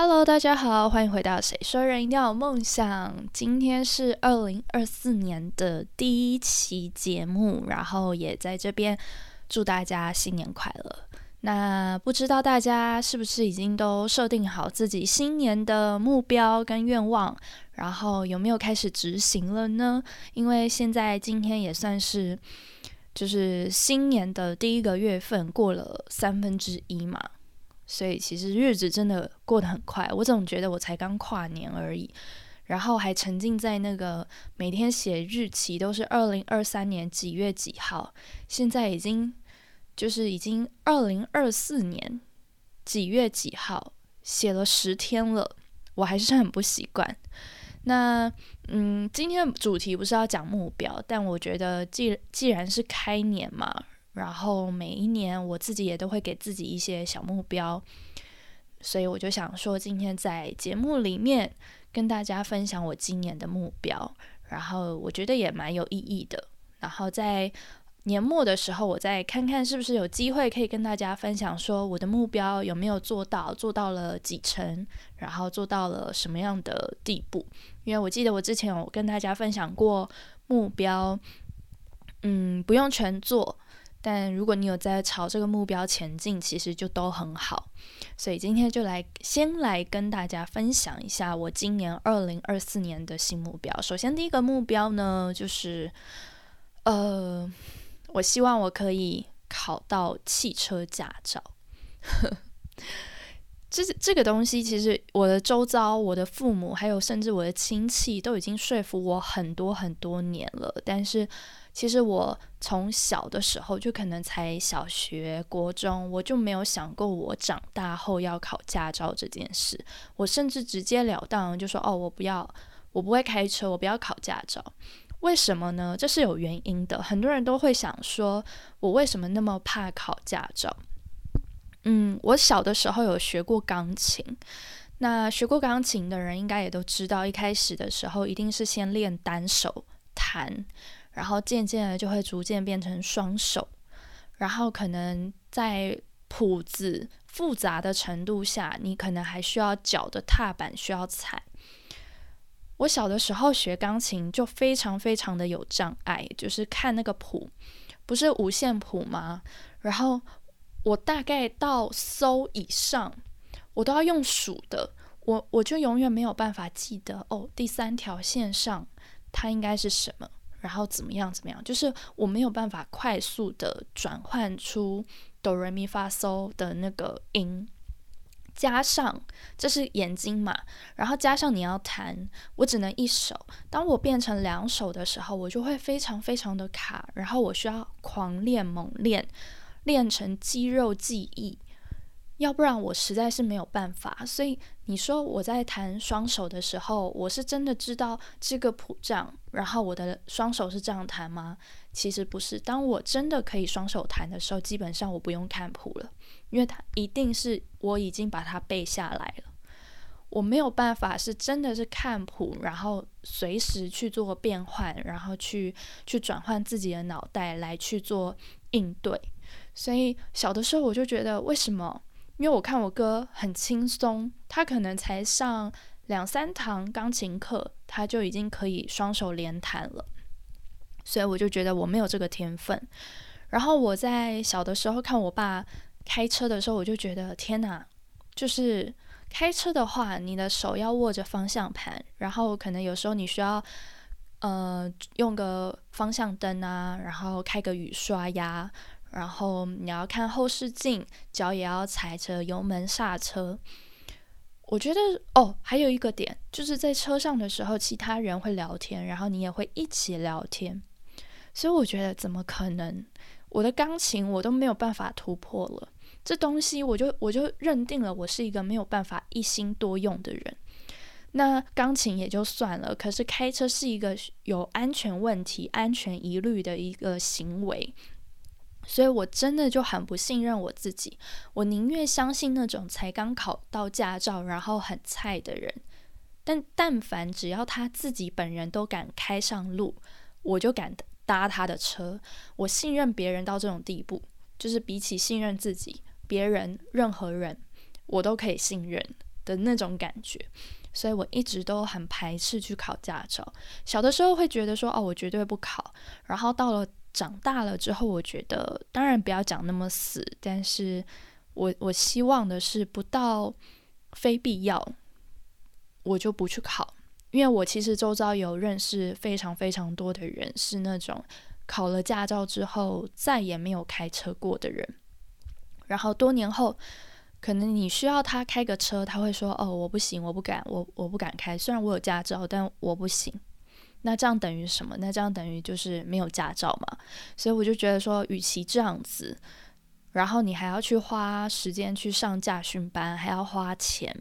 Hello，大家好，欢迎回到《谁说人一定要有梦想》。今天是二零二四年的第一期节目，然后也在这边祝大家新年快乐。那不知道大家是不是已经都设定好自己新年的目标跟愿望，然后有没有开始执行了呢？因为现在今天也算是就是新年的第一个月份过了三分之一嘛。所以其实日子真的过得很快，我总觉得我才刚跨年而已，然后还沉浸在那个每天写日期都是二零二三年几月几号，现在已经就是已经二零二四年几月几号，写了十天了，我还是很不习惯。那嗯，今天的主题不是要讲目标，但我觉得既既然是开年嘛。然后每一年我自己也都会给自己一些小目标，所以我就想说，今天在节目里面跟大家分享我今年的目标，然后我觉得也蛮有意义的。然后在年末的时候，我再看看是不是有机会可以跟大家分享，说我的目标有没有做到，做到了几成，然后做到了什么样的地步。因为我记得我之前有跟大家分享过目标，嗯，不用全做。但如果你有在朝这个目标前进，其实就都很好。所以今天就来先来跟大家分享一下我今年二零二四年的新目标。首先第一个目标呢，就是呃，我希望我可以考到汽车驾照。这这个东西，其实我的周遭、我的父母，还有甚至我的亲戚，都已经说服我很多很多年了。但是其实我从小的时候就可能才小学、国中，我就没有想过我长大后要考驾照这件事。我甚至直截了当就说：“哦，我不要，我不会开车，我不要考驾照。”为什么呢？这是有原因的。很多人都会想说：“我为什么那么怕考驾照？”嗯，我小的时候有学过钢琴。那学过钢琴的人应该也都知道，一开始的时候一定是先练单手弹。然后渐渐的就会逐渐变成双手，然后可能在谱子复杂的程度下，你可能还需要脚的踏板需要踩。我小的时候学钢琴就非常非常的有障碍，就是看那个谱，不是五线谱吗？然后我大概到搜以上，我都要用数的，我我就永远没有办法记得哦，第三条线上它应该是什么。然后怎么样？怎么样？就是我没有办法快速的转换出哆来咪发嗦的那个音，加上这是眼睛嘛，然后加上你要弹，我只能一手。当我变成两手的时候，我就会非常非常的卡，然后我需要狂练猛练，练成肌肉记忆。要不然我实在是没有办法，所以你说我在弹双手的时候，我是真的知道这个谱样，然后我的双手是这样弹吗？其实不是。当我真的可以双手弹的时候，基本上我不用看谱了，因为它一定是我已经把它背下来了。我没有办法是真的是看谱，然后随时去做变换，然后去去转换自己的脑袋来去做应对。所以小的时候我就觉得，为什么？因为我看我哥很轻松，他可能才上两三堂钢琴课，他就已经可以双手连弹了，所以我就觉得我没有这个天分。然后我在小的时候看我爸开车的时候，我就觉得天哪，就是开车的话，你的手要握着方向盘，然后可能有时候你需要呃用个方向灯啊，然后开个雨刷呀。然后你要看后视镜，脚也要踩着油门刹车。我觉得哦，还有一个点，就是在车上的时候，其他人会聊天，然后你也会一起聊天。所以我觉得怎么可能？我的钢琴我都没有办法突破了，这东西我就我就认定了，我是一个没有办法一心多用的人。那钢琴也就算了，可是开车是一个有安全问题、安全疑虑的一个行为。所以，我真的就很不信任我自己。我宁愿相信那种才刚考到驾照，然后很菜的人。但但凡只要他自己本人都敢开上路，我就敢搭他的车。我信任别人到这种地步，就是比起信任自己，别人任何人我都可以信任。的那种感觉，所以我一直都很排斥去考驾照。小的时候会觉得说，哦，我绝对不考。然后到了长大了之后，我觉得当然不要讲那么死，但是我我希望的是不到非必要，我就不去考。因为我其实周遭有认识非常非常多的人，是那种考了驾照之后再也没有开车过的人。然后多年后，可能你需要他开个车，他会说：“哦，我不行，我不敢，我我不敢开。虽然我有驾照，但我不行。”那这样等于什么？那这样等于就是没有驾照嘛？所以我就觉得说，与其这样子，然后你还要去花时间去上驾训班，还要花钱，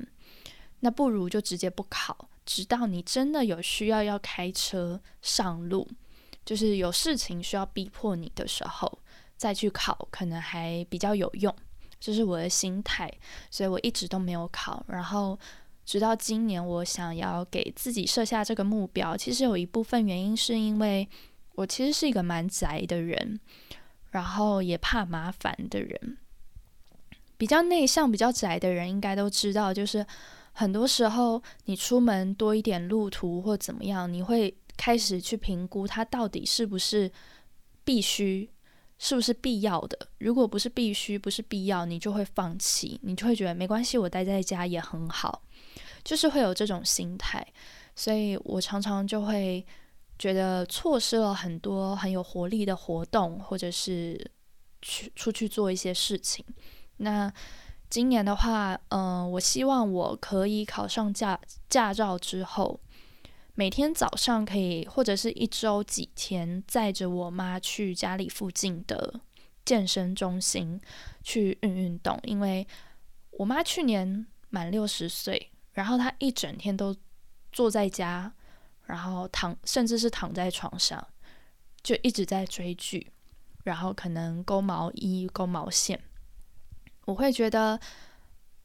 那不如就直接不考，直到你真的有需要要开车上路，就是有事情需要逼迫你的时候。再去考可能还比较有用，这是我的心态，所以我一直都没有考。然后直到今年，我想要给自己设下这个目标，其实有一部分原因是因为我其实是一个蛮宅的人，然后也怕麻烦的人。比较内向、比较宅的人应该都知道，就是很多时候你出门多一点路途或怎么样，你会开始去评估它到底是不是必须。是不是必要的？如果不是必须，不是必要，你就会放弃，你就会觉得没关系，我待在家也很好，就是会有这种心态。所以我常常就会觉得错失了很多很有活力的活动，或者是去出去做一些事情。那今年的话，嗯，我希望我可以考上驾驾照之后。每天早上可以，或者是一周几天，载着我妈去家里附近的健身中心去运运动。因为我妈去年满六十岁，然后他一整天都坐在家，然后躺，甚至是躺在床上，就一直在追剧，然后可能勾毛衣、勾毛线。我会觉得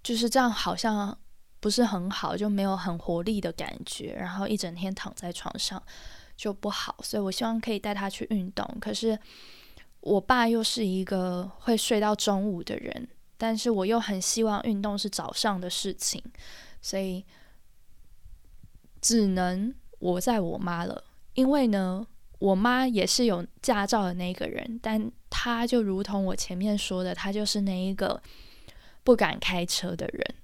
就是这样，好像。不是很好，就没有很活力的感觉，然后一整天躺在床上就不好，所以我希望可以带他去运动。可是我爸又是一个会睡到中午的人，但是我又很希望运动是早上的事情，所以只能我在我妈了。因为呢，我妈也是有驾照的那个人，但她就如同我前面说的，她就是那一个不敢开车的人。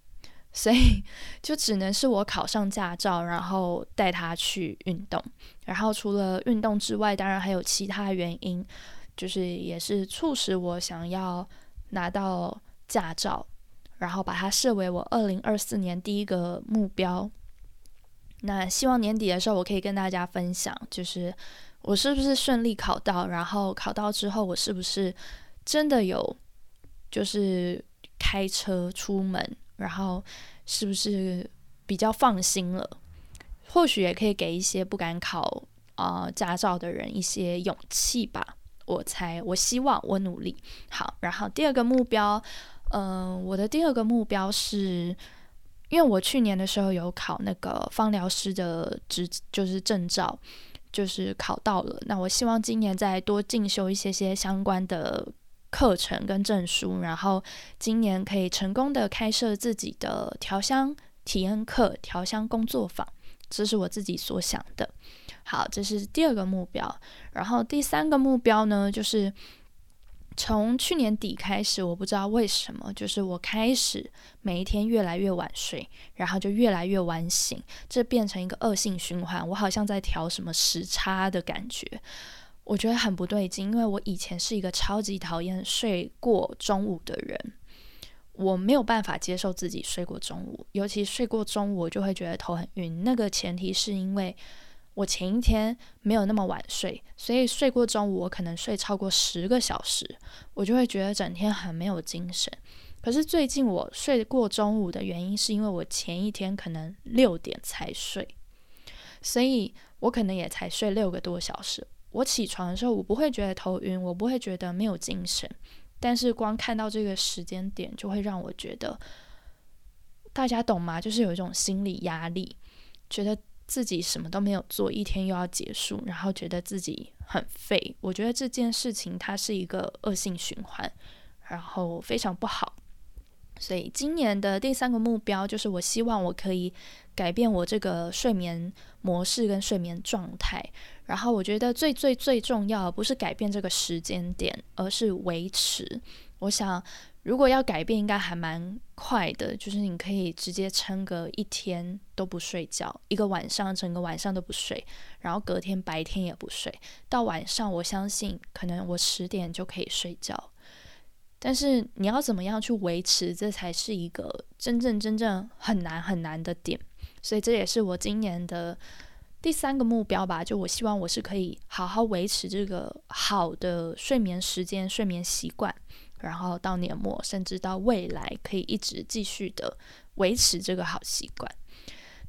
所以就只能是我考上驾照，然后带他去运动。然后除了运动之外，当然还有其他原因，就是也是促使我想要拿到驾照，然后把它设为我二零二四年第一个目标。那希望年底的时候，我可以跟大家分享，就是我是不是顺利考到，然后考到之后，我是不是真的有就是开车出门。然后是不是比较放心了？或许也可以给一些不敢考啊驾照的人一些勇气吧。我猜，我希望，我努力。好，然后第二个目标，嗯，我的第二个目标是，因为我去年的时候有考那个芳疗师的执，就是证照，就是考到了。那我希望今年再多进修一些些相关的。课程跟证书，然后今年可以成功的开设自己的调香体验课、调香工作坊，这是我自己所想的。好，这是第二个目标。然后第三个目标呢，就是从去年底开始，我不知道为什么，就是我开始每一天越来越晚睡，然后就越来越晚醒，这变成一个恶性循环。我好像在调什么时差的感觉。我觉得很不对劲，因为我以前是一个超级讨厌睡过中午的人，我没有办法接受自己睡过中午，尤其睡过中午，我就会觉得头很晕。那个前提是因为我前一天没有那么晚睡，所以睡过中午，我可能睡超过十个小时，我就会觉得整天很没有精神。可是最近我睡过中午的原因，是因为我前一天可能六点才睡，所以我可能也才睡六个多小时。我起床的时候，我不会觉得头晕，我不会觉得没有精神，但是光看到这个时间点，就会让我觉得，大家懂吗？就是有一种心理压力，觉得自己什么都没有做，一天又要结束，然后觉得自己很废。我觉得这件事情它是一个恶性循环，然后非常不好。所以今年的第三个目标就是，我希望我可以改变我这个睡眠模式跟睡眠状态。然后我觉得最最最重要不是改变这个时间点，而是维持。我想，如果要改变，应该还蛮快的，就是你可以直接撑个一天都不睡觉，一个晚上整个晚上都不睡，然后隔天白天也不睡，到晚上我相信可能我十点就可以睡觉。但是你要怎么样去维持，这才是一个真正真正很难很难的点。所以这也是我今年的第三个目标吧。就我希望我是可以好好维持这个好的睡眠时间、睡眠习惯，然后到年末甚至到未来可以一直继续的维持这个好习惯。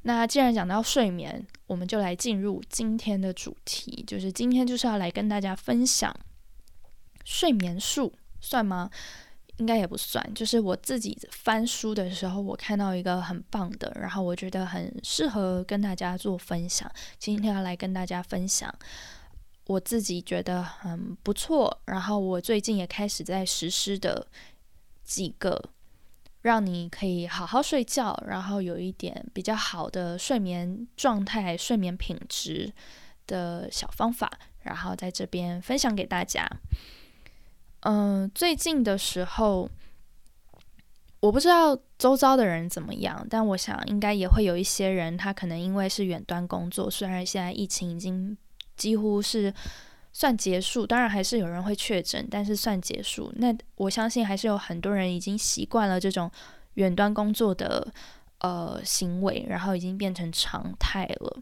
那既然讲到睡眠，我们就来进入今天的主题，就是今天就是要来跟大家分享睡眠术。算吗？应该也不算。就是我自己翻书的时候，我看到一个很棒的，然后我觉得很适合跟大家做分享。今天要来跟大家分享，我自己觉得很不错，然后我最近也开始在实施的几个，让你可以好好睡觉，然后有一点比较好的睡眠状态、睡眠品质的小方法，然后在这边分享给大家。嗯，最近的时候，我不知道周遭的人怎么样，但我想应该也会有一些人，他可能因为是远端工作，虽然现在疫情已经几乎是算结束，当然还是有人会确诊，但是算结束。那我相信还是有很多人已经习惯了这种远端工作的呃行为，然后已经变成常态了。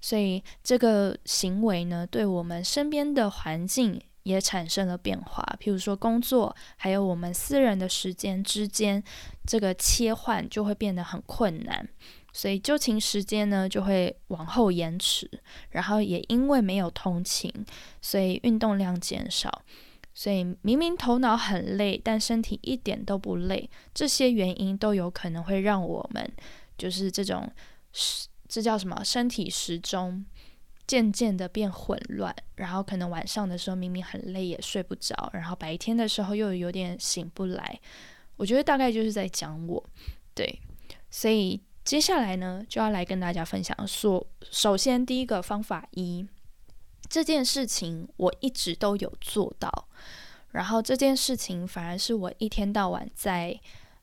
所以这个行为呢，对我们身边的环境。也产生了变化，譬如说工作还有我们私人的时间之间，这个切换就会变得很困难，所以就寝时间呢就会往后延迟，然后也因为没有通勤，所以运动量减少，所以明明头脑很累，但身体一点都不累，这些原因都有可能会让我们就是这种时这叫什么身体时钟。渐渐的变混乱，然后可能晚上的时候明明很累也睡不着，然后白天的时候又有点醒不来。我觉得大概就是在讲我，对，所以接下来呢就要来跟大家分享说，首先第一个方法一，这件事情我一直都有做到，然后这件事情反而是我一天到晚在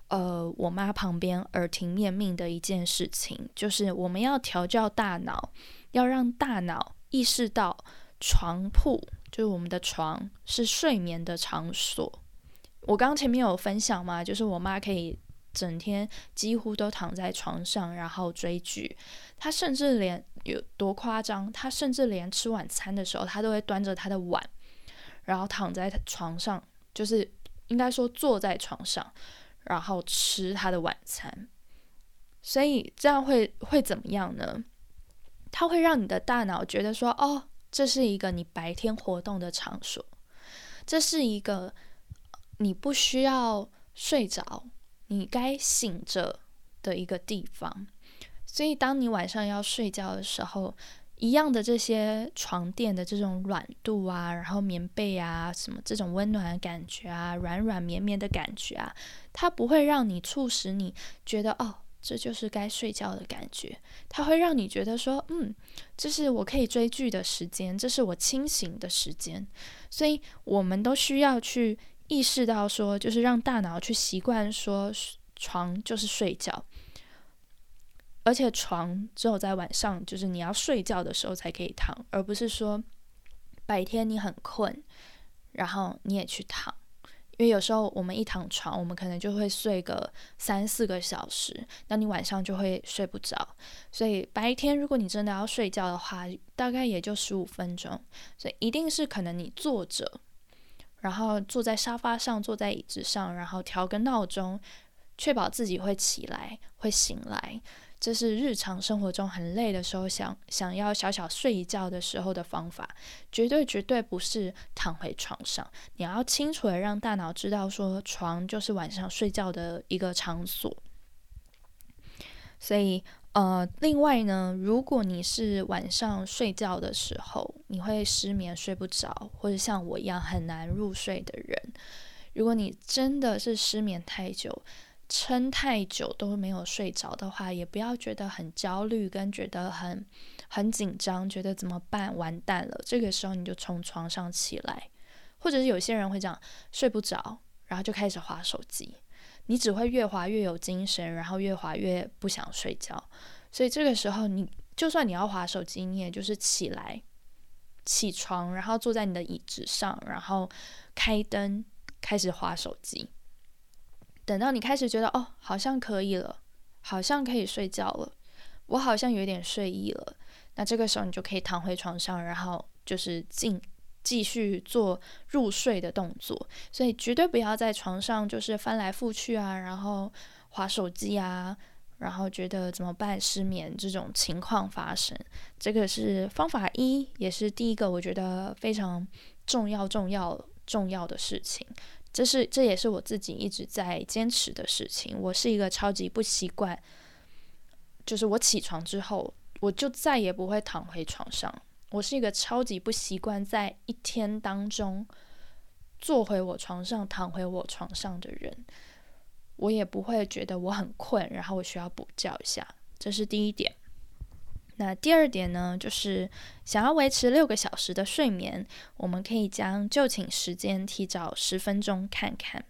呃我妈旁边耳提面命的一件事情，就是我们要调教大脑。要让大脑意识到床铺就是我们的床是睡眠的场所。我刚刚前面有分享嘛，就是我妈可以整天几乎都躺在床上，然后追剧。他甚至连有多夸张，他甚至连吃晚餐的时候，他都会端着他的碗，然后躺在床上，就是应该说坐在床上，然后吃他的晚餐。所以这样会会怎么样呢？它会让你的大脑觉得说：“哦，这是一个你白天活动的场所，这是一个你不需要睡着，你该醒着的一个地方。”所以，当你晚上要睡觉的时候，一样的这些床垫的这种软度啊，然后棉被啊，什么这种温暖的感觉啊，软软绵绵的感觉啊，它不会让你促使你觉得哦。这就是该睡觉的感觉，它会让你觉得说，嗯，这是我可以追剧的时间，这是我清醒的时间。所以，我们都需要去意识到说，就是让大脑去习惯说，床就是睡觉，而且床只有在晚上，就是你要睡觉的时候才可以躺，而不是说白天你很困，然后你也去躺。因为有时候我们一躺床，我们可能就会睡个三四个小时，那你晚上就会睡不着。所以白天如果你真的要睡觉的话，大概也就十五分钟。所以一定是可能你坐着，然后坐在沙发上，坐在椅子上，然后调个闹钟，确保自己会起来，会醒来。这是日常生活中很累的时候，想想要小小睡一觉的时候的方法，绝对绝对不是躺回床上。你要清楚的让大脑知道，说床就是晚上睡觉的一个场所。所以，呃，另外呢，如果你是晚上睡觉的时候，你会失眠睡不着，或者像我一样很难入睡的人，如果你真的是失眠太久，撑太久都没有睡着的话，也不要觉得很焦虑，跟觉得很很紧张，觉得怎么办？完蛋了！这个时候你就从床上起来，或者是有些人会这样睡不着，然后就开始划手机，你只会越划越有精神，然后越划越不想睡觉。所以这个时候，你就算你要划手机，你也就是起来，起床，然后坐在你的椅子上，然后开灯，开始划手机。等到你开始觉得哦，好像可以了，好像可以睡觉了，我好像有点睡意了，那这个时候你就可以躺回床上，然后就是进继续做入睡的动作。所以绝对不要在床上就是翻来覆去啊，然后划手机啊，然后觉得怎么办失眠这种情况发生。这个是方法一，也是第一个我觉得非常重要、重要、重要的事情。这是这也是我自己一直在坚持的事情。我是一个超级不习惯，就是我起床之后，我就再也不会躺回床上。我是一个超级不习惯在一天当中坐回我床上、躺回我床上的人。我也不会觉得我很困，然后我需要补觉一下。这是第一点。那第二点呢，就是想要维持六个小时的睡眠，我们可以将就寝时间提早十分钟看看。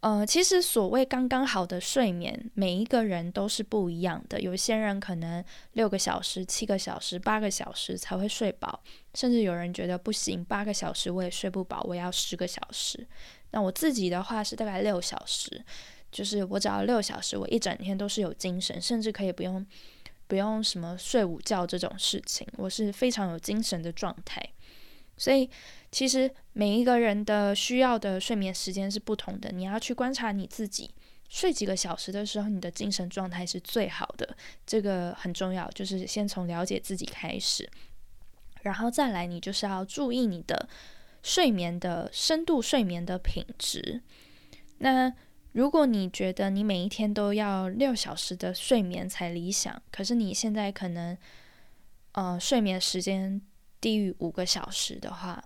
呃，其实所谓刚刚好的睡眠，每一个人都是不一样的。有些人可能六个小时、七个小时、八个小时才会睡饱，甚至有人觉得不行，八个小时我也睡不饱，我要十个小时。那我自己的话是大概六小时，就是我只要六小时，我一整天都是有精神，甚至可以不用。不用什么睡午觉这种事情，我是非常有精神的状态。所以其实每一个人的需要的睡眠时间是不同的，你要去观察你自己睡几个小时的时候，你的精神状态是最好的，这个很重要。就是先从了解自己开始，然后再来，你就是要注意你的睡眠的深度、睡眠的品质。那如果你觉得你每一天都要六小时的睡眠才理想，可是你现在可能，呃，睡眠时间低于五个小时的话，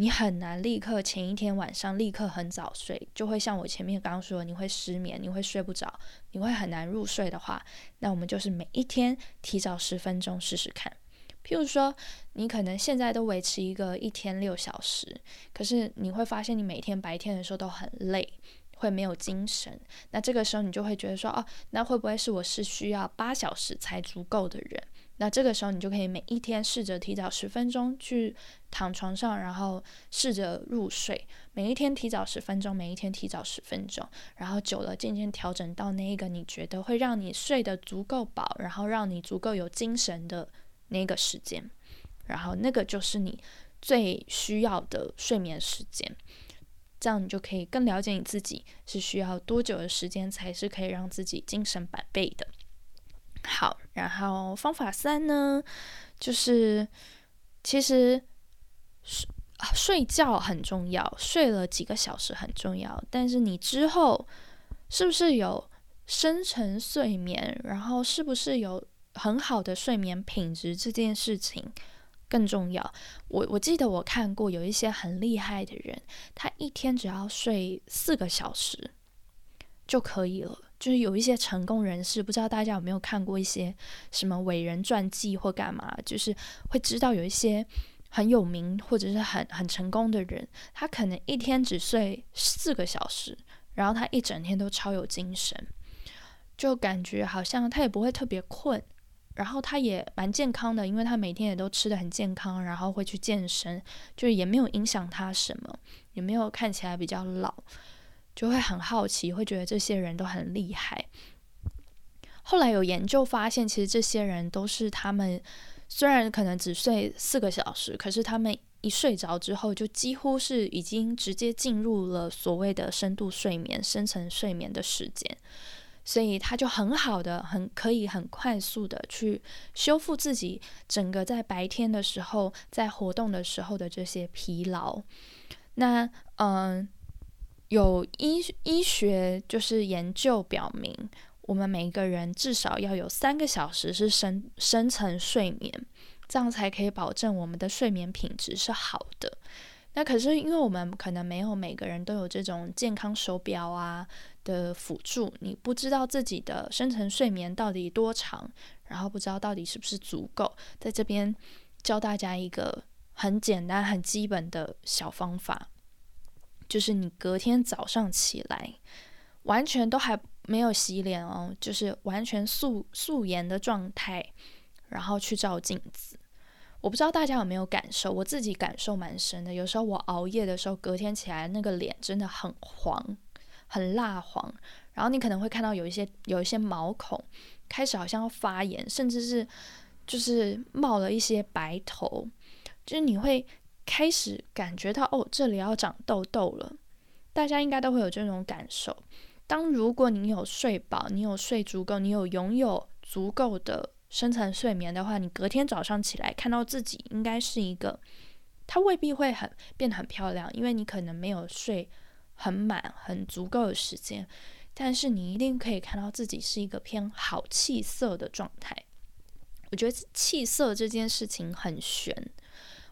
你很难立刻前一天晚上立刻很早睡，就会像我前面刚刚说，你会失眠，你会睡不着，你会很难入睡的话，那我们就是每一天提早十分钟试试看。譬如说，你可能现在都维持一个一天六小时，可是你会发现你每天白天的时候都很累。会没有精神，那这个时候你就会觉得说，哦，那会不会是我是需要八小时才足够的人？那这个时候你就可以每一天试着提早十分钟去躺床上，然后试着入睡。每一天提早十分钟，每一天提早十分钟，然后久了渐渐调整到那一个你觉得会让你睡得足够饱，然后让你足够有精神的那个时间，然后那个就是你最需要的睡眠时间。这样你就可以更了解你自己是需要多久的时间才是可以让自己精神百倍的。好，然后方法三呢，就是其实睡睡觉很重要，睡了几个小时很重要，但是你之后是不是有深层睡眠，然后是不是有很好的睡眠品质这件事情。更重要，我我记得我看过有一些很厉害的人，他一天只要睡四个小时就可以了。就是有一些成功人士，不知道大家有没有看过一些什么伟人传记或干嘛，就是会知道有一些很有名或者是很很成功的人，他可能一天只睡四个小时，然后他一整天都超有精神，就感觉好像他也不会特别困。然后他也蛮健康的，因为他每天也都吃的很健康，然后会去健身，就是也没有影响他什么，也没有看起来比较老，就会很好奇，会觉得这些人都很厉害。后来有研究发现，其实这些人都是他们虽然可能只睡四个小时，可是他们一睡着之后，就几乎是已经直接进入了所谓的深度睡眠、深层睡眠的时间。所以他就很好的，很可以很快速的去修复自己整个在白天的时候在活动的时候的这些疲劳。那嗯，有医医学就是研究表明，我们每一个人至少要有三个小时是深深层睡眠，这样才可以保证我们的睡眠品质是好的。那可是因为我们可能没有每个人都有这种健康手表啊的辅助，你不知道自己的深层睡眠到底多长，然后不知道到底是不是足够，在这边教大家一个很简单、很基本的小方法，就是你隔天早上起来，完全都还没有洗脸哦，就是完全素素颜的状态，然后去照镜子。我不知道大家有没有感受，我自己感受蛮深的。有时候我熬夜的时候，隔天起来那个脸真的很黄，很蜡黄。然后你可能会看到有一些有一些毛孔开始好像要发炎，甚至是就是冒了一些白头，就是你会开始感觉到哦，这里要长痘痘了。大家应该都会有这种感受。当如果你有睡饱，你有睡足够，你有拥有足够的。深层睡眠的话，你隔天早上起来看到自己应该是一个，它未必会很变得很漂亮，因为你可能没有睡很满、很足够的时间，但是你一定可以看到自己是一个偏好气色的状态。我觉得气色这件事情很玄，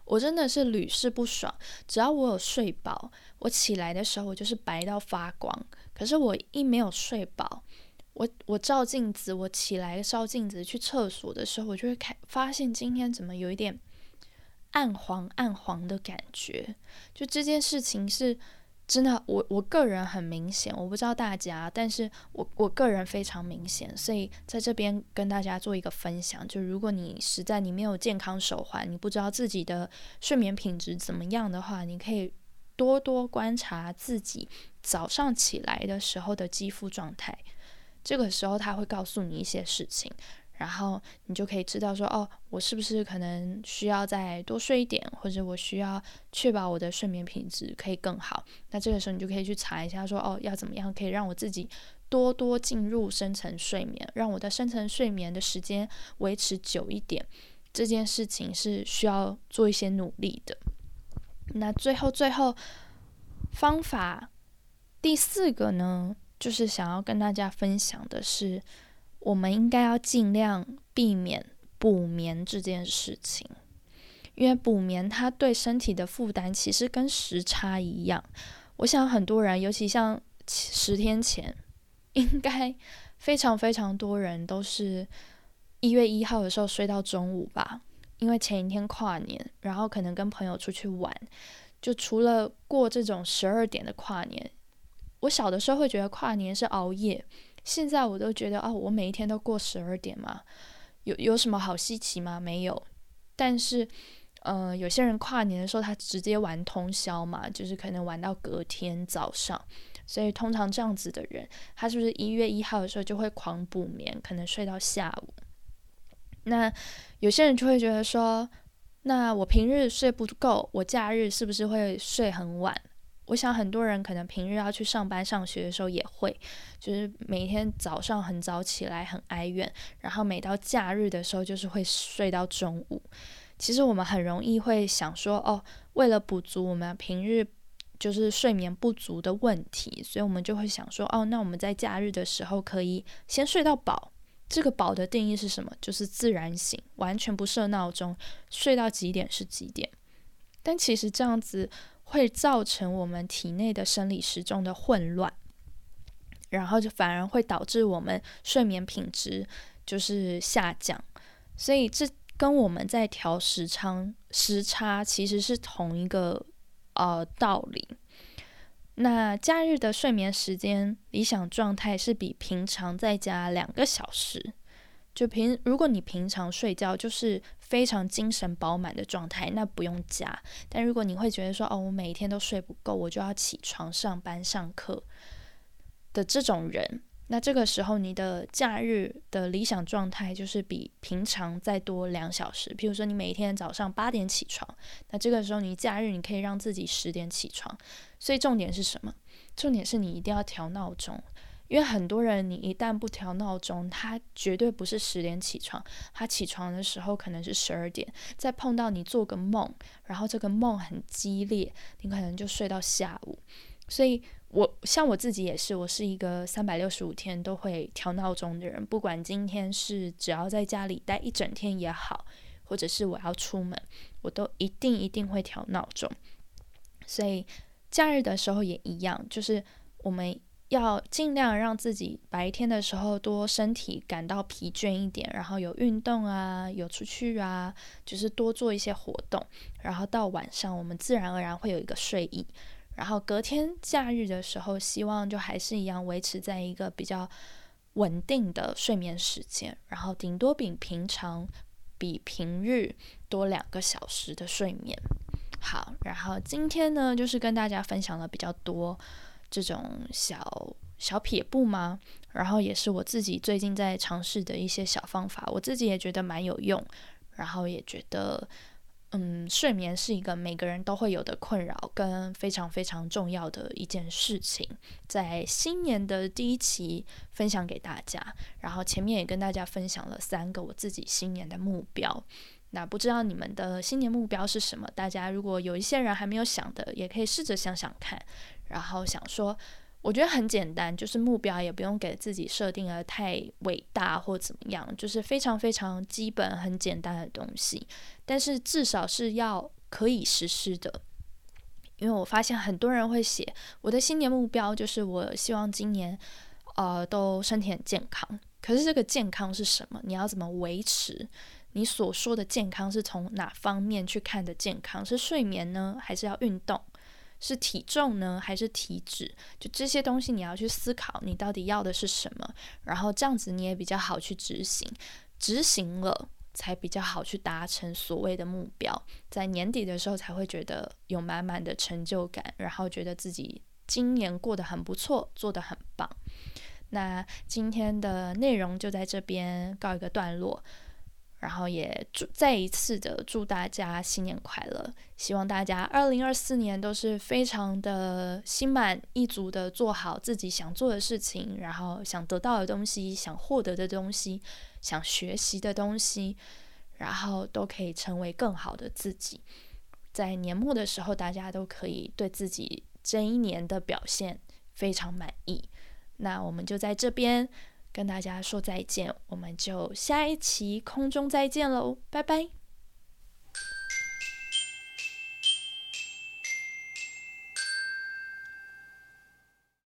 我真的是屡试不爽。只要我有睡饱，我起来的时候我就是白到发光，可是我一没有睡饱。我我照镜子，我起来照镜子去厕所的时候，我就会开发现今天怎么有一点暗黄暗黄的感觉。就这件事情是真的，我我个人很明显，我不知道大家，但是我我个人非常明显，所以在这边跟大家做一个分享。就如果你实在你没有健康手环，你不知道自己的睡眠品质怎么样的话，你可以多多观察自己早上起来的时候的肌肤状态。这个时候他会告诉你一些事情，然后你就可以知道说，哦，我是不是可能需要再多睡一点，或者我需要确保我的睡眠品质可以更好。那这个时候你就可以去查一下说，哦，要怎么样可以让我自己多多进入深层睡眠，让我的深层睡眠的时间维持久一点。这件事情是需要做一些努力的。那最后最后方法第四个呢？就是想要跟大家分享的是，我们应该要尽量避免补眠这件事情，因为补眠它对身体的负担其实跟时差一样。我想很多人，尤其像十天前，应该非常非常多人都是一月一号的时候睡到中午吧，因为前一天跨年，然后可能跟朋友出去玩，就除了过这种十二点的跨年。我小的时候会觉得跨年是熬夜，现在我都觉得哦，我每一天都过十二点嘛，有有什么好稀奇吗？没有。但是，呃，有些人跨年的时候他直接玩通宵嘛，就是可能玩到隔天早上。所以通常这样子的人，他是不是一月一号的时候就会狂补眠，可能睡到下午？那有些人就会觉得说，那我平日睡不够，我假日是不是会睡很晚？我想很多人可能平日要去上班上学的时候也会，就是每天早上很早起来很哀怨，然后每到假日的时候就是会睡到中午。其实我们很容易会想说，哦，为了补足我们平日就是睡眠不足的问题，所以我们就会想说，哦，那我们在假日的时候可以先睡到饱。这个饱的定义是什么？就是自然醒，完全不设闹钟，睡到几点是几点。但其实这样子。会造成我们体内的生理时钟的混乱，然后就反而会导致我们睡眠品质就是下降。所以这跟我们在调时差时差其实是同一个呃道理。那假日的睡眠时间理想状态是比平常再加两个小时。就平，如果你平常睡觉就是非常精神饱满的状态，那不用加。但如果你会觉得说，哦，我每天都睡不够，我就要起床上班上课的这种人，那这个时候你的假日的理想状态就是比平常再多两小时。譬如说，你每天早上八点起床，那这个时候你假日你可以让自己十点起床。所以重点是什么？重点是你一定要调闹钟。因为很多人，你一旦不调闹钟，他绝对不是十点起床，他起床的时候可能是十二点。再碰到你做个梦，然后这个梦很激烈，你可能就睡到下午。所以，我像我自己也是，我是一个三百六十五天都会调闹钟的人。不管今天是只要在家里待一整天也好，或者是我要出门，我都一定一定会调闹钟。所以假日的时候也一样，就是我们要尽量让自己白天的时候多身体感到疲倦一点，然后有运动啊，有出去啊，就是多做一些活动，然后到晚上我们自然而然会有一个睡意。然后隔天假日的时候，希望就还是一样维持在一个比较稳定的睡眠时间，然后顶多比平常比平日多两个小时的睡眠。好，然后今天呢，就是跟大家分享了比较多这种小小撇步吗？然后也是我自己最近在尝试的一些小方法，我自己也觉得蛮有用，然后也觉得。嗯，睡眠是一个每个人都会有的困扰，跟非常非常重要的一件事情。在新年的第一期分享给大家，然后前面也跟大家分享了三个我自己新年的目标。那不知道你们的新年目标是什么？大家如果有一些人还没有想的，也可以试着想想看，然后想说。我觉得很简单，就是目标也不用给自己设定的太伟大或怎么样，就是非常非常基本、很简单的东西。但是至少是要可以实施的，因为我发现很多人会写我的新年目标，就是我希望今年呃都身体很健康。可是这个健康是什么？你要怎么维持？你所说的健康是从哪方面去看的健康？是睡眠呢，还是要运动？是体重呢，还是体脂？就这些东西，你要去思考，你到底要的是什么。然后这样子，你也比较好去执行，执行了才比较好去达成所谓的目标。在年底的时候，才会觉得有满满的成就感，然后觉得自己今年过得很不错，做得很棒。那今天的内容就在这边告一个段落。然后也祝再一次的祝大家新年快乐，希望大家二零二四年都是非常的心满意足的做好自己想做的事情，然后想得到的东西、想获得的东西、想学习的东西，然后都可以成为更好的自己。在年末的时候，大家都可以对自己这一年的表现非常满意。那我们就在这边。跟大家说再见，我们就下一期空中再见喽，拜拜。